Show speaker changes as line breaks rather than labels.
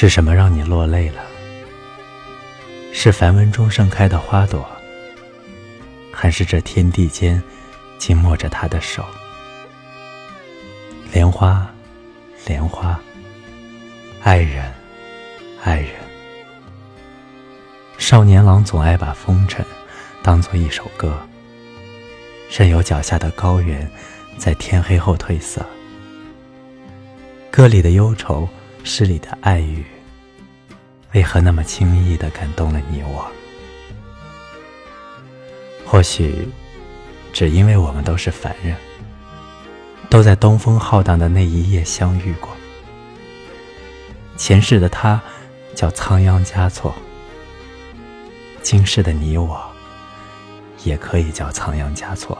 是什么让你落泪了？是梵文中盛开的花朵，还是这天地间紧握着他的手？莲花，莲花，爱人，爱人。少年郎总爱把风尘当作一首歌，任由脚下的高原在天黑后褪色。歌里的忧愁，诗里的爱语，为何那么轻易的感动了你我？或许，只因为我们都是凡人。都在东风浩荡的那一夜相遇过。前世的他叫仓央嘉措，今世的你我也可以叫仓央嘉措。